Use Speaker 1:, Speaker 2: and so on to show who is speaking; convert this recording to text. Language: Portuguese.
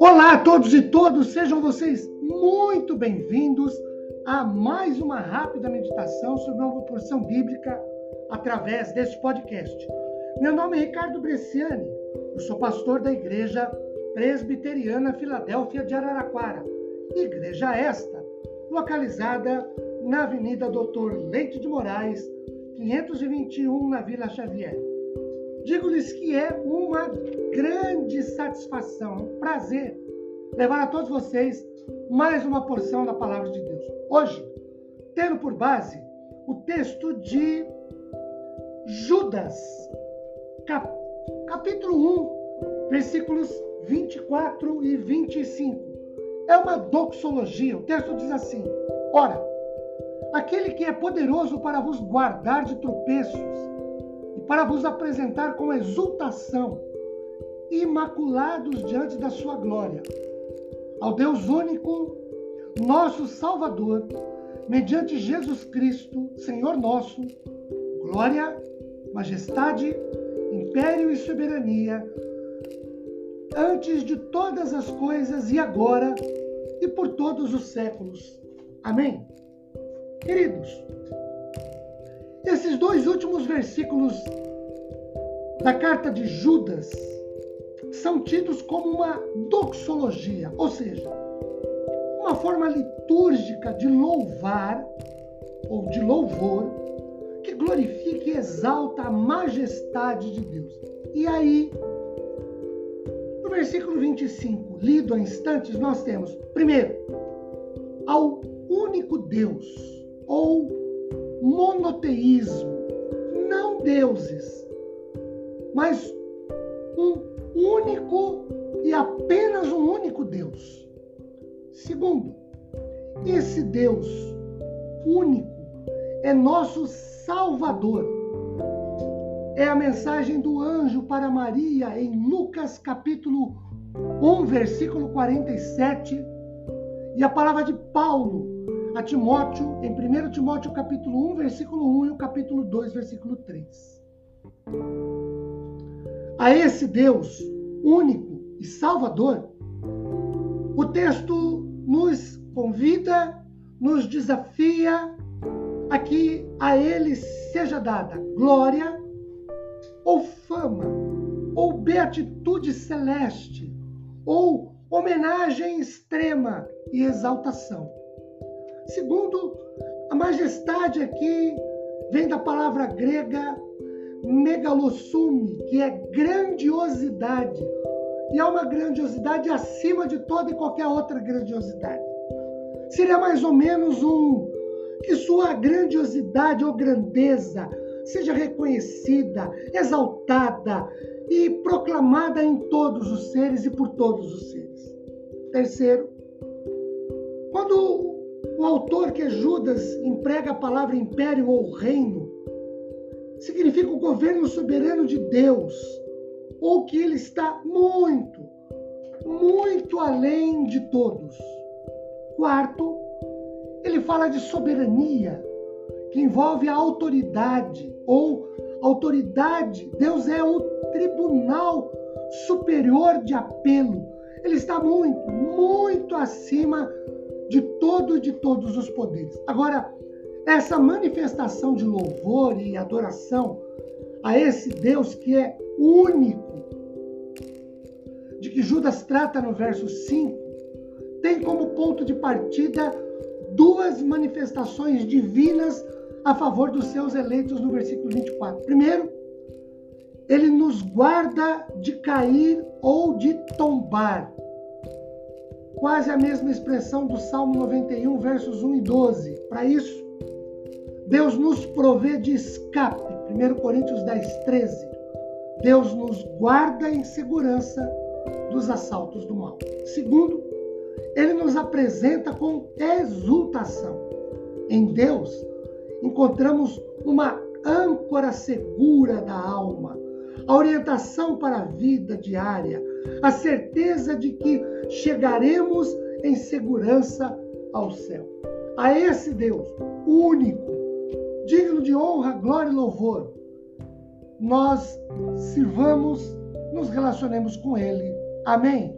Speaker 1: Olá a todos e todas, sejam vocês muito bem-vindos a mais uma rápida meditação sobre uma porção bíblica através deste podcast. Meu nome é Ricardo Bresciani, eu sou pastor da Igreja Presbiteriana Filadélfia de Araraquara, igreja esta localizada na Avenida Doutor Leite de Moraes, 521, na Vila Xavier. Digo-lhes que é uma grande satisfação, um prazer levar a todos vocês mais uma porção da palavra de Deus. Hoje, tendo por base o texto de Judas, cap capítulo 1, versículos 24 e 25. É uma doxologia. O texto diz assim: Ora, aquele que é poderoso para vos guardar de tropeços e para vos apresentar com exultação, imaculados diante da sua glória ao Deus único, nosso Salvador, mediante Jesus Cristo, Senhor nosso, glória, majestade, império e soberania, antes de todas as coisas e agora e por todos os séculos. Amém? Queridos, esses dois últimos versículos da carta de Judas são tidos como uma doxologia, ou seja, uma forma litúrgica de louvar ou de louvor que glorifica e exalta a majestade de Deus. E aí, no versículo 25, lido há instantes, nós temos, primeiro, ao único Deus, ou monoteísmo, não deuses, mas um único e apenas um único Deus. Segundo, esse Deus único é nosso Salvador. É a mensagem do anjo para Maria em Lucas capítulo 1, versículo 47, e a palavra de Paulo a Timóteo em 1 Timóteo capítulo 1, versículo 1 e o capítulo 2, versículo 3 a esse Deus único e salvador, o texto nos convida, nos desafia a que a ele seja dada glória ou fama ou beatitude celeste ou homenagem extrema e exaltação. Segundo, a majestade aqui vem da palavra grega megalossume, que é grandiosidade. E é uma grandiosidade acima de toda e qualquer outra grandiosidade. Seria mais ou menos um que sua grandiosidade ou grandeza seja reconhecida, exaltada e proclamada em todos os seres e por todos os seres. Terceiro, quando o autor que Judas emprega a palavra império ou reino, significa o governo soberano de Deus, ou que ele está muito, muito além de todos. Quarto, ele fala de soberania, que envolve a autoridade ou autoridade. Deus é o tribunal superior de apelo. Ele está muito, muito acima todo de todos os poderes. Agora, essa manifestação de louvor e adoração a esse Deus que é único, de que Judas trata no verso 5, tem como ponto de partida duas manifestações divinas a favor dos seus eleitos no versículo 24. Primeiro, ele nos guarda de cair ou de tombar. Quase a mesma expressão do Salmo 91, versos 1 e 12. Para isso, Deus nos provê de escape. 1 Coríntios 10, 13. Deus nos guarda em segurança dos assaltos do mal. Segundo, ele nos apresenta com exultação. Em Deus, encontramos uma âncora segura da alma, a orientação para a vida diária, a certeza de que chegaremos em segurança ao céu. A esse Deus único, digno de honra, glória e louvor. nós sirvamos, nos relacionemos com Ele. Amém?